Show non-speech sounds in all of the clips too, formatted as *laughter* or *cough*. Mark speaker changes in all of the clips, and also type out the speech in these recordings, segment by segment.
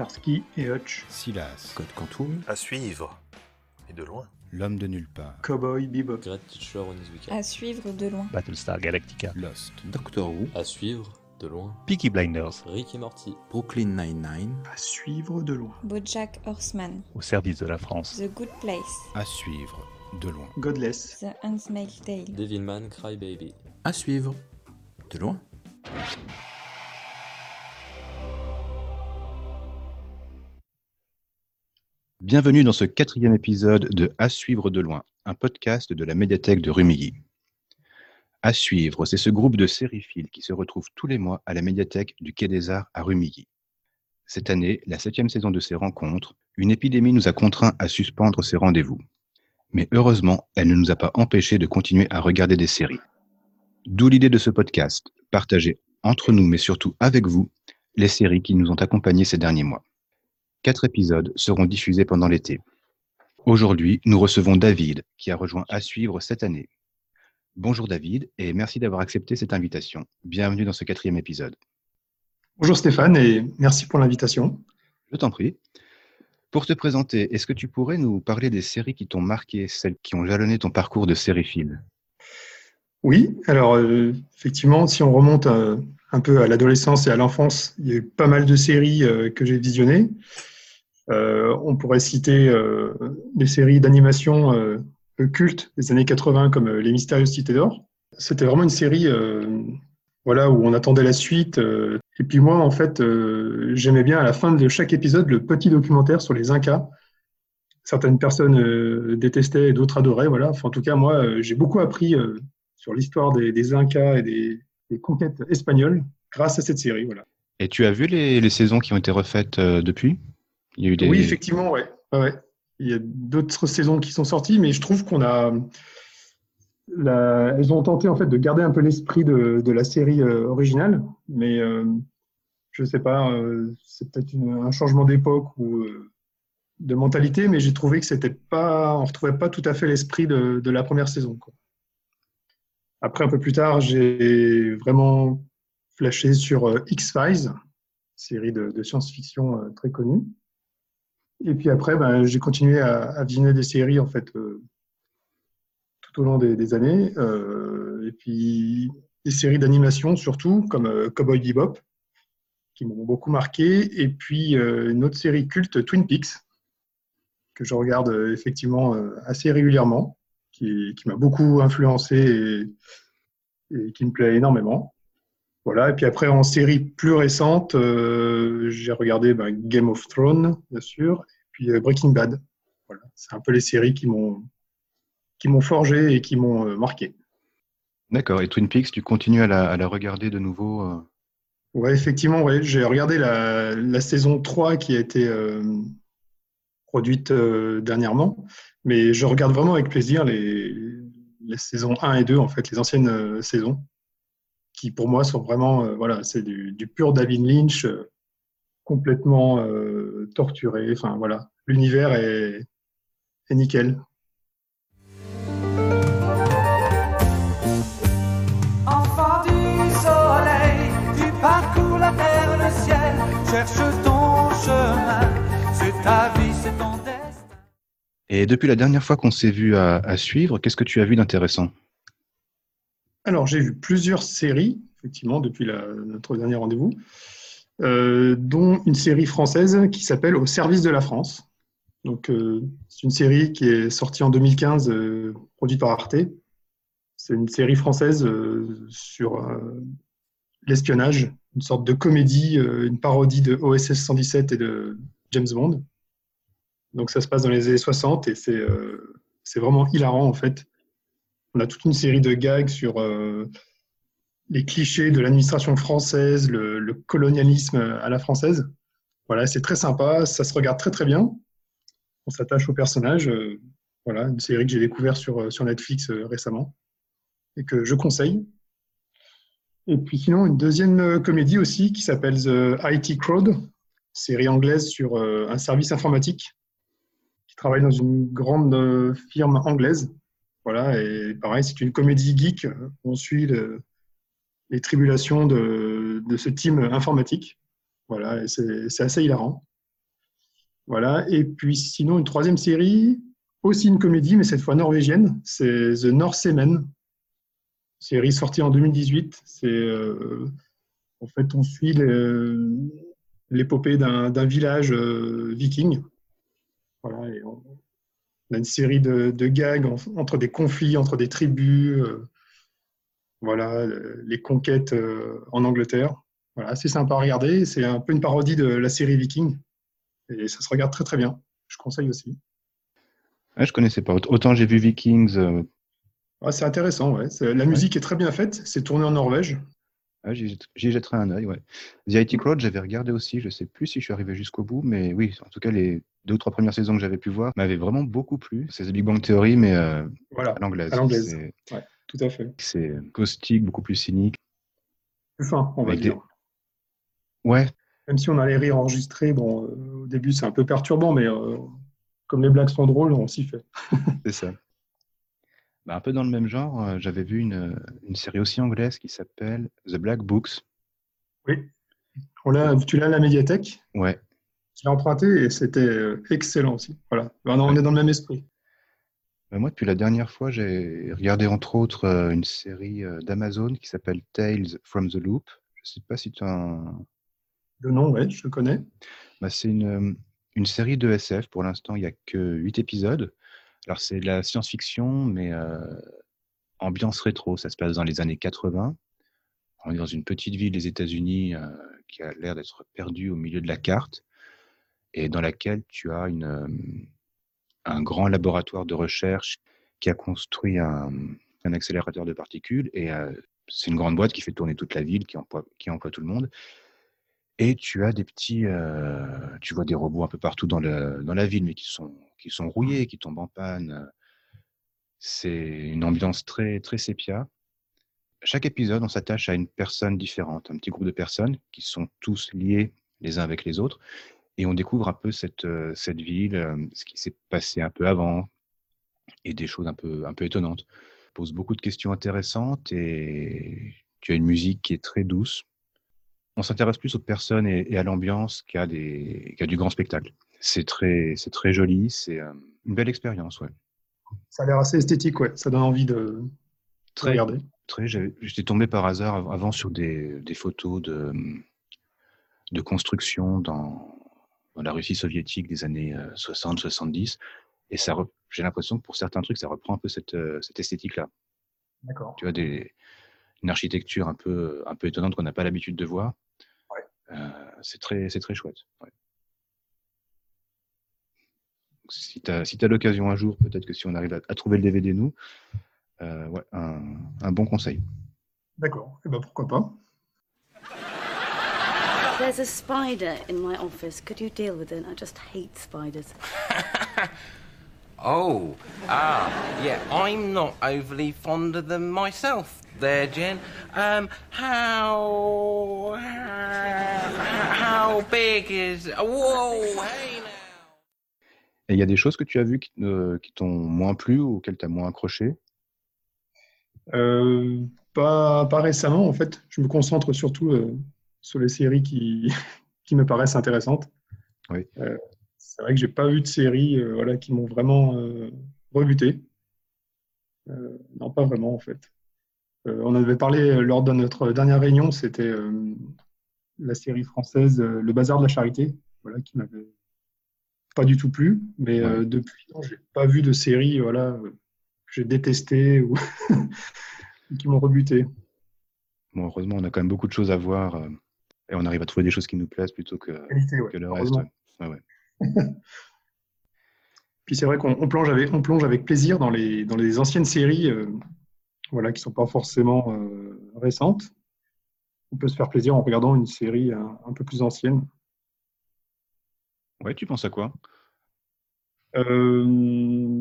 Speaker 1: Starsky et Hutch,
Speaker 2: Silas,
Speaker 3: Code Quantum,
Speaker 4: À suivre. Et de loin.
Speaker 2: L'homme de nulle part,
Speaker 1: Cowboy Bebop,
Speaker 5: Great Teacher Onizuka.
Speaker 6: À suivre de loin.
Speaker 7: Battlestar Galactica,
Speaker 2: Lost,
Speaker 3: Doctor Who,
Speaker 5: À suivre de loin.
Speaker 7: Peaky Blinders,
Speaker 5: Rick et Morty.
Speaker 3: Brooklyn Nine-Nine,
Speaker 1: à suivre de loin.
Speaker 6: Bojack Horseman.
Speaker 7: au service de la France.
Speaker 6: The Good Place.
Speaker 2: à suivre de loin.
Speaker 1: Godless,
Speaker 6: The Handmaid's Tale.
Speaker 5: Devilman Crybaby.
Speaker 3: à suivre. De loin.
Speaker 8: Bienvenue dans ce quatrième épisode de À suivre de loin, un podcast de la médiathèque de Rumilly. À suivre, c'est ce groupe de sériphiles qui se retrouve tous les mois à la médiathèque du Quai des Arts à Rumilly. Cette année, la septième saison de ces rencontres, une épidémie nous a contraints à suspendre ces rendez-vous. Mais heureusement, elle ne nous a pas empêchés de continuer à regarder des séries. D'où l'idée de ce podcast, partager entre nous, mais surtout avec vous, les séries qui nous ont accompagnés ces derniers mois. Quatre épisodes seront diffusés pendant l'été. Aujourd'hui, nous recevons David, qui a rejoint À suivre cette année. Bonjour David, et merci d'avoir accepté cette invitation. Bienvenue dans ce quatrième épisode.
Speaker 1: Bonjour Stéphane et merci pour l'invitation.
Speaker 8: Je t'en prie. Pour te présenter, est-ce que tu pourrais nous parler des séries qui t'ont marqué, celles qui ont jalonné ton parcours de sériephile
Speaker 1: Oui, alors euh, effectivement, si on remonte euh, un peu à l'adolescence et à l'enfance, il y a eu pas mal de séries euh, que j'ai visionnées. Euh, on pourrait citer euh, des séries d'animation euh, cultes des années 80 comme Les Mystérieuses Cités d'Or. C'était vraiment une série voilà, où on attendait la suite. et puis moi, en fait, j'aimais bien à la fin de chaque épisode le petit documentaire sur les Incas. Certaines personnes détestaient et d'autres adoraient. Voilà. En tout cas, moi, j'ai beaucoup appris sur l'histoire des, Incas et des, conquêtes espagnoles grâce à cette série. Voilà.
Speaker 8: Et tu as vu les, saisons qui ont été refaites depuis?
Speaker 1: Oui, effectivement, ouais. Il y a d'autres saisons qui sont sorties, mais je trouve qu'on a. Elles ont tenté en fait de garder un peu l'esprit de, la série euh, originale, mais euh, je sais pas, euh, c'est peut-être un changement d'époque ou euh, de mentalité, mais j'ai trouvé que c'était pas, on retrouvait pas tout à fait l'esprit de, la première saison. Après, un peu plus tard, j'ai vraiment flashé sur euh, X-Files, série de, science-fiction très connue. Et puis après, ben, j'ai continué à, à visionner des séries en fait euh, tout au long des, des années. euh, et puis des séries d'animation surtout, comme euh, Cowboy Bebop, qui m'ont beaucoup marqué. Et puis euh, une autre série culte, Twin Peaks, que je regarde euh, effectivement euh, assez régulièrement, qui, qui m'a beaucoup influencé et, et qui me plaît énormément. Voilà, et puis après, en série plus récente, euh, j'ai regardé ben, Game of Thrones, bien sûr, et puis euh, Breaking Bad. Voilà, c'est un peu les séries qui m'ont qui m'ont forgé et qui m'ont euh, marqué.
Speaker 8: D'accord, et Twin Peaks, tu continues à la, à la regarder de nouveau
Speaker 1: Ouais, effectivement, ouais, j'ai regardé la, la saison 3 qui a été produite dernièrement, mais je regarde vraiment avec plaisir les, les saisons 1 et 2, en fait, les anciennes saisons, qui pour moi sont vraiment, euh, voilà, c'est du, du pur David Lynch, euh, complètement euh, torturé, enfin voilà, l'univers est, est nickel.
Speaker 9: Enfant du soleil, tu parcours la terre, le ciel, cherche ton chemin, c'est ta vie, c'est ton destin.
Speaker 8: Et depuis la dernière fois qu'on s'est vu à, à suivre, qu'est-ce que tu as vu d'intéressant?
Speaker 1: Alors, j'ai vu plusieurs séries, effectivement, depuis notre dernier rendez-vous, euh, dont une série française qui s'appelle Au service de la France. Donc, euh, c'est une série qui est sortie en 2015, euh, produite par Arte. C'est une série française sur l'espionnage, une sorte de comédie, une parodie de OSS 117 et de James Bond. Donc, ça se passe dans les années 60 et c'est vraiment hilarant, en fait. On a toute une série de gags sur euh, les clichés de l'administration française, le, colonialisme à la française. Voilà, c'est très sympa, ça se regarde très très bien. On s'attache aux personnages. euh, voilà, une série que j'ai découvert sur, euh, sur Netflix récemment et que je conseille. Et puis sinon, une deuxième comédie aussi qui s'appelle The IT Crowd, série anglaise sur un service informatique qui travaille dans une grande firme anglaise. Voilà, et pareil, c'est une comédie geek. On suit le- les tribulations de, ce team informatique. Voilà, et c'est assez hilarant. Voilà. Et puis sinon, une troisième série, aussi une comédie, mais cette fois norvégienne, c'est The Norsemen. Série sortie en 2018. C'est euh, en fait, on suit l'épopée d'un d'un village euh, viking. Voilà, et on, on a une série de, de gags en- entre des conflits, entre des tribus. euh, voilà, euh, les conquêtes euh, en Angleterre. Voilà, c'est sympa à regarder. C'est un peu une parodie de la série Viking. Et ça se regarde très très bien. Je conseille aussi.
Speaker 8: Ah, je connaissais pas. Aut- Autant j'ai vu Vikings, euh,
Speaker 1: Ah, c'est intéressant, ouais. La musique est très bien faite. C'est tourné en Norvège.
Speaker 8: Ah, j'y jetterai un œil. Ouais. The IT Crowd, j'avais regardé aussi. Je sais plus si je suis arrivé jusqu'au bout, mais oui, en tout cas, les deux ou trois premières saisons que j'avais pu voir m'avaient vraiment beaucoup plu. C'est The Big Bang Theory, mais euh,
Speaker 1: Voilà,
Speaker 8: à l'anglaise.
Speaker 1: à l'anglaise.
Speaker 8: C'est-
Speaker 1: tout à fait.
Speaker 8: C'est caustique, beaucoup plus cynique.
Speaker 1: Plus fin, on va
Speaker 8: Avec des-
Speaker 1: dire.
Speaker 8: Ouais,
Speaker 1: Même si on a les rires enregistrés, bon, euh, au début c'est un peu perturbant, mais euh, comme les blagues sont drôles, on s'y fait.
Speaker 8: c'est ça. Bah, un peu dans le même genre, euh, j'avais vu une, une série aussi anglaise qui s'appelle The Black Books.
Speaker 1: Oui. On l'a- tu l'as à la médiathèque,
Speaker 8: Ouais,
Speaker 1: je l'ai emprunté et c'était euh, excellent aussi. Voilà. Ben, on est dans le même esprit.
Speaker 8: Bah, moi, depuis la dernière fois, j'ai regardé entre autres euh, une série euh, d'Amazon qui s'appelle Tales from the Loop. Je sais pas si tu as un...
Speaker 1: Le nom, ouais, je le connais.
Speaker 8: Bah, c'est une, une série de SF. Pour l'instant, il n'y a que 8 épisodes. Alors, c'est de la science-fiction, mais ambiance rétro. Ça se passe dans les années 80. On est dans une petite ville des États-Unis qui a l'air d'être perdue au milieu de la carte et dans laquelle tu as un grand laboratoire de recherche qui a construit un, accélérateur de particules. Et c'est une grande boîte qui fait tourner toute la ville, qui emploie tout le monde. Et tu as des petits, euh, tu vois des robots un peu partout dans, le, dans la ville, mais qui sont, qui sont rouillés, qui tombent en panne. C'est une ambiance très, très sépia. Chaque épisode, on s'attache à une personne différente, un petit groupe de personnes qui sont tous liés les uns avec les autres. Et on découvre un peu cette, euh, cette ville, euh, ce qui s'est passé un peu avant, et des choses un peu, un peu étonnantes. Pose beaucoup de questions intéressantes et tu as une musique qui est très douce. On s'intéresse plus aux personnes et, et à l'ambiance qu'à qu'à du grand spectacle. C'est très, c'est très joli, c'est euh, une belle expérience, ouais.
Speaker 1: Ça a l'air assez esthétique, ouais. Ça donne envie de,
Speaker 8: Très,
Speaker 1: regarder.
Speaker 8: très. J'étais tombé par hasard av- avant sur des, des photos de, de construction dans, dans la Russie soviétique des années 60-70. Et ça, re- j'ai l'impression que pour certains trucs, ça reprend un peu cette, euh, cette esthétique-là.
Speaker 1: D'accord.
Speaker 8: Tu vois, des, une architecture un peu, un peu étonnante qu'on n'a pas l'habitude de voir. Euh, c'est très, c'est très chouette. ouais. Si tu as, si t'as l'occasion un jour, peut-être que si on arrive à, à trouver le DVD, nous, euh, ouais, un, un bon conseil.
Speaker 1: D'accord. Et ben pourquoi pas.
Speaker 10: There's a spider in my office. Could you deal with it? I just hate spiders. *laughs*
Speaker 11: Oh, ah, yeah, I'm not overly fond of them myself there, Jen. Um, how, how big is, whoa, hey now.
Speaker 8: Et il y a des choses que tu as vues qui, euh, qui t'ont moins plu ou auxquelles tu as moins accroché?
Speaker 1: Euh, pas, pas récemment, en fait. Je me concentre surtout euh, sur les séries qui, *laughs* qui me paraissent intéressantes.
Speaker 8: Oui.
Speaker 1: C'est vrai que j'ai pas vu de séries euh, voilà, qui m'ont vraiment euh, rebuté. Euh, non, pas vraiment, en fait. On avait parlé lors de notre dernière réunion, c'était la série française Le Bazar de la Charité, voilà, qui m'avait pas du tout plu. Mais depuis, non, j'ai pas vu de série voilà, que j'ai détestée ou *laughs* qui m'ont rebuté.
Speaker 8: Bon, heureusement, on a quand même beaucoup de choses à voir et on arrive à trouver des choses qui nous plaisent plutôt que,
Speaker 1: Qualité, ouais,
Speaker 8: que le reste. ouais. *laughs*
Speaker 1: Puis c'est vrai qu'on on plonge avec, on plonge avec plaisir dans les, dans les anciennes séries euh, voilà, qui ne sont pas forcément euh, récentes. On peut se faire plaisir en regardant une série un, un peu plus ancienne.
Speaker 8: Ouais, tu penses à quoi?
Speaker 1: Euh,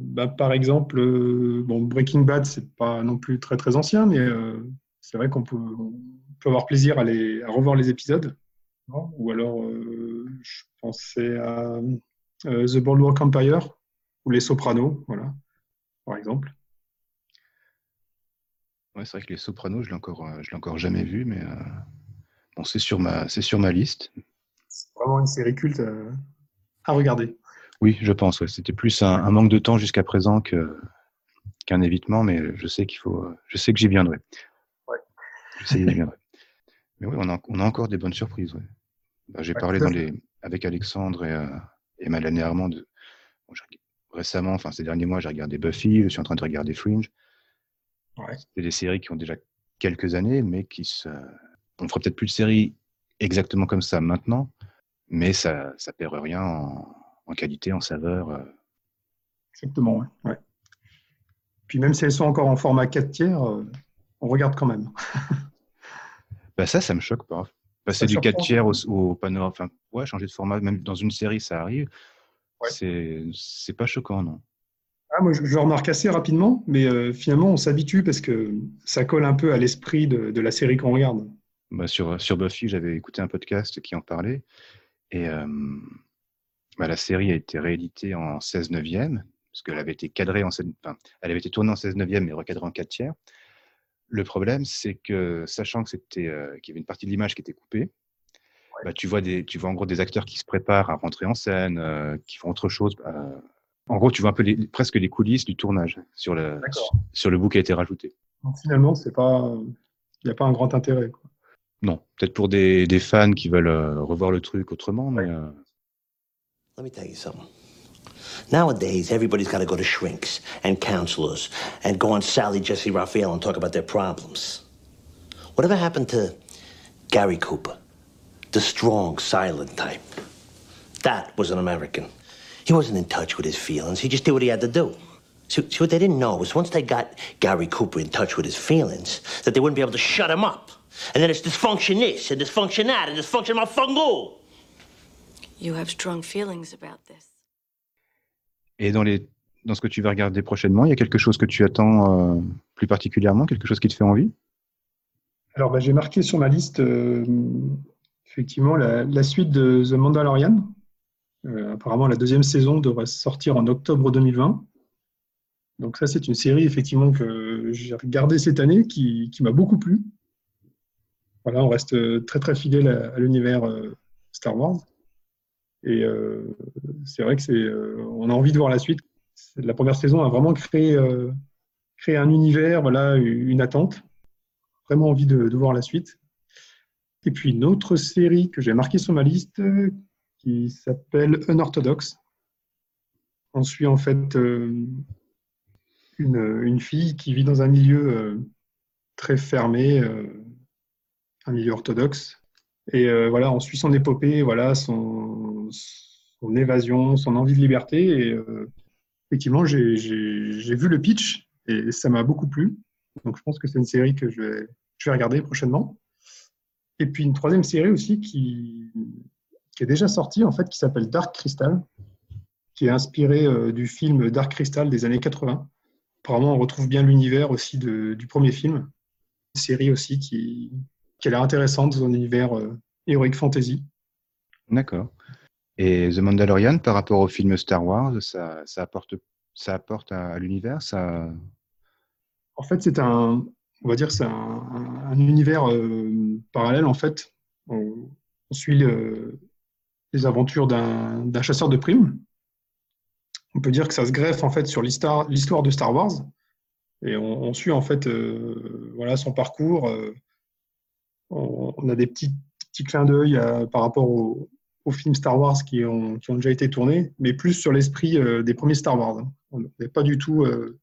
Speaker 1: bah, par exemple, euh, bon, Breaking Bad, c'est pas non plus très très ancien, mais euh, c'est vrai qu'on peut, avoir plaisir à, les, à revoir les épisodes. Ou alors, euh, je pensais à euh, The Boardwalk Empire ou Les Sopranos, voilà, par exemple.
Speaker 8: Ouais, c'est vrai que les Sopranos, je l'ai encore, euh, je l'ai encore jamais vu, mais bon, c'est sur ma, c'est sur ma liste.
Speaker 1: C'est vraiment une série culte à regarder.
Speaker 8: Oui, je pense. ouais. C'était plus un, un manque de temps jusqu'à présent que qu'un évitement, mais je sais qu'il faut. Je sais que j'y viendrai.
Speaker 1: Ouais.
Speaker 8: Je sais que j'y viendrai. Mais oui, on a, on a encore des bonnes surprises. ouais. Bah, J'ai
Speaker 1: Ouais,
Speaker 8: parlé dans les, avec Alexandre et, euh, et et Armand. de- bon, récemment, enfin ces derniers mois, j'ai regardé Buffy. Je suis en train de regarder Fringe.
Speaker 1: Ouais.
Speaker 8: C'est des séries qui ont déjà quelques années, mais qui se. On ferait peut-être plus de séries exactement comme ça maintenant, mais ça ça perd rien en, en qualité, en saveur. euh.
Speaker 1: Exactement, ouais. ouais. Puis même si elles sont encore en format 4 tiers, euh, on regarde quand même. *laughs*
Speaker 8: Bah ça, ça me choque pas. Passer du 4
Speaker 1: surprend,
Speaker 8: tiers au, au panorama, enfin, ouais, changer de format, même dans une série, ça arrive.
Speaker 1: Ouais.
Speaker 8: C'est c'est pas choquant, non.
Speaker 1: Ah, moi, je, je le remarque assez rapidement, mais euh, finalement, on s'habitue parce que ça colle un peu à l'esprit de, de la série qu'on regarde.
Speaker 8: Bah, sur, sur Buffy, j'avais écouté un podcast qui en parlait. Et euh, bah, la série a été rééditée en 16 neuvième, parce qu'elle avait été cadrée en 16 enfin, elle avait été tournée en 16 neuvième et recadrée en 4 tiers. Le problème, c'est que, sachant que c'était, euh, qu'il y avait une partie de l'image qui était coupée, bah, tu, vois des, tu vois en gros des acteurs qui se préparent à rentrer en scène, euh, qui font autre chose. euh, en gros, tu vois un peu les, presque les coulisses du tournage sur le, sur le bout qui a été rajouté.
Speaker 1: Donc, finalement, c'est pas, il n'y a pas un grand intérêt. quoi.
Speaker 8: Non, peut-être pour des, des fans qui veulent euh, revoir le truc autrement, mais euh,
Speaker 12: Let me tell you something. Nowadays, everybody's got to go to shrinks and counselors and go on Sally Jesse Raphael and talk about their problems. Whatever happened to Gary Cooper? The strong, silent type. That was an American. He wasn't in touch with his feelings. He just did what he had to do. See, see what they didn't know was once they got Gary Cooper in touch with his feelings, that they wouldn't be able to shut him up. And then it's dysfunction this and dysfunction that and dysfunction my fungal.
Speaker 10: You have strong feelings about this.
Speaker 8: Et dans, les, dans ce que tu vas regarder prochainement, il y a quelque chose que tu attends euh, plus particulièrement, quelque chose qui te fait envie?
Speaker 1: Alors, bah, j'ai marqué sur ma liste euh, effectivement la, suite de The Mandalorian. Euh, apparemment, la deuxième saison devrait sortir en octobre 2020. Donc ça, c'est une série effectivement que j'ai regardée cette année qui, qui m'a beaucoup plu. Voilà, on reste très très fidèle à, l'univers Star Wars. Et euh, c'est vrai que c'est, euh, on a envie de voir la suite. La première saison a vraiment créé, euh, créé un univers, voilà, une attente. Vraiment envie de, voir la suite. Et puis une autre série que j'ai marquée sur ma liste qui s'appelle Unorthodox. On suit en fait une, une fille qui vit dans un milieu très fermé, un milieu orthodoxe. Et voilà, on suit son épopée, voilà, son, son évasion, son envie de liberté. Et euh, effectivement, j'ai vu le pitch et ça m'a beaucoup plu. Donc je pense que c'est une série que je vais, regarder prochainement. Et puis une troisième série aussi qui, est déjà sortie, en fait, qui s'appelle Dark Crystal, qui est inspirée euh, du film Dark Crystal des années 80. Apparemment, on retrouve bien l'univers aussi du premier film. Une série aussi qui, qui a l'air intéressante dans un univers euh, heroic fantasy.
Speaker 8: D'accord. Et The Mandalorian, par rapport au film Star Wars, ça, ça apporte, ça apporte à, l'univers ça...
Speaker 1: En fait, c'est un, on va dire, c'est un, un- un univers euh, parallèle. En fait, on, suit le- les aventures d'un chasseur de primes. On peut dire que ça se greffe en fait sur l'histoire de Star Wars, et on, suit en fait, euh, voilà, son parcours. euh, on, a des petits petits clins d'œil par rapport au- aux films Star Wars qui ont, déjà été tournés, mais plus sur l'esprit euh, des premiers Star Wars. On n'est pas du tout euh,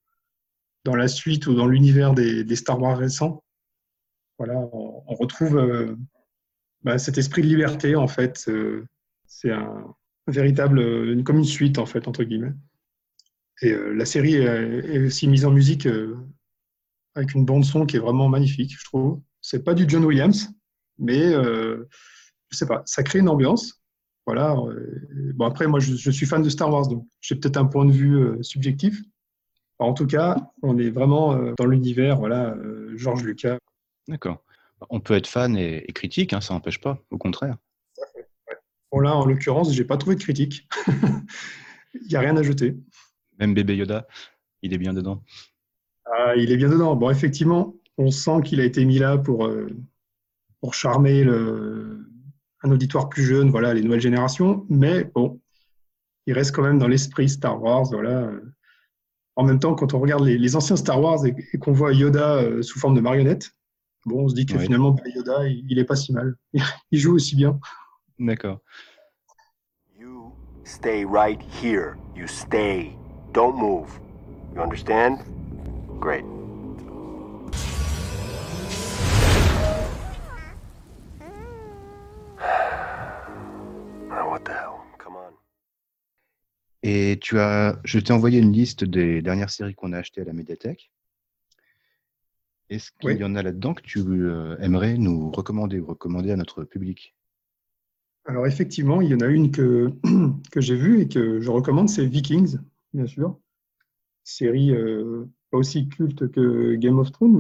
Speaker 1: dans la suite ou dans l'univers des, Star Wars récents. Voilà, on, retrouve euh, bah, cet esprit de liberté en fait. c'est un, véritable, une, comme une suite en fait entre guillemets. Et la série est, aussi mise en musique avec une bande son qui est vraiment magnifique, je trouve. C'est pas du John Williams, mais je sais pas, ça crée une ambiance. Voilà. euh, bon après, moi, je, je suis fan de Star Wars, donc j'ai peut-être un point de vue euh, subjectif. En tout cas, on est vraiment euh, dans l'univers, voilà, euh, George Lucas.
Speaker 8: D'accord. On peut être fan et, et critique, hein, ça n'empêche pas, au contraire.
Speaker 1: Bon là, en l'occurrence, j'ai pas trouvé de critique. *laughs* Il n'y a rien à jeter.
Speaker 8: Même bébé Yoda, il est bien dedans.
Speaker 1: Ah, il est bien dedans. Bon, effectivement, on sent qu'il a été mis là pour, pour charmer le, un auditoire plus jeune, voilà, les nouvelles générations. Mais bon, il reste quand même dans l'esprit Star Wars. Voilà. En même temps, quand on regarde les, les anciens Star Wars et, et qu'on voit Yoda euh, sous forme de marionnette, bon, on se dit que
Speaker 8: Ouais.
Speaker 1: finalement, bah, Yoda, il, il est pas si mal. *laughs* Il joue aussi bien.
Speaker 8: D'accord.
Speaker 13: You stay right here. You stay. Don't move. You understand? Great.
Speaker 8: Et tu as, je t'ai envoyé une liste des dernières séries qu'on a achetées à la médiathèque. Est-ce qu'il
Speaker 1: Oui.
Speaker 8: y en a là-dedans que tu euh, aimerais nous recommander ou recommander à notre public?
Speaker 1: Alors effectivement, il y en a une que, *clears throat* que j'ai vue et que je recommande, c'est Vikings, bien sûr. Série euh, pas aussi culte que Game of Thrones,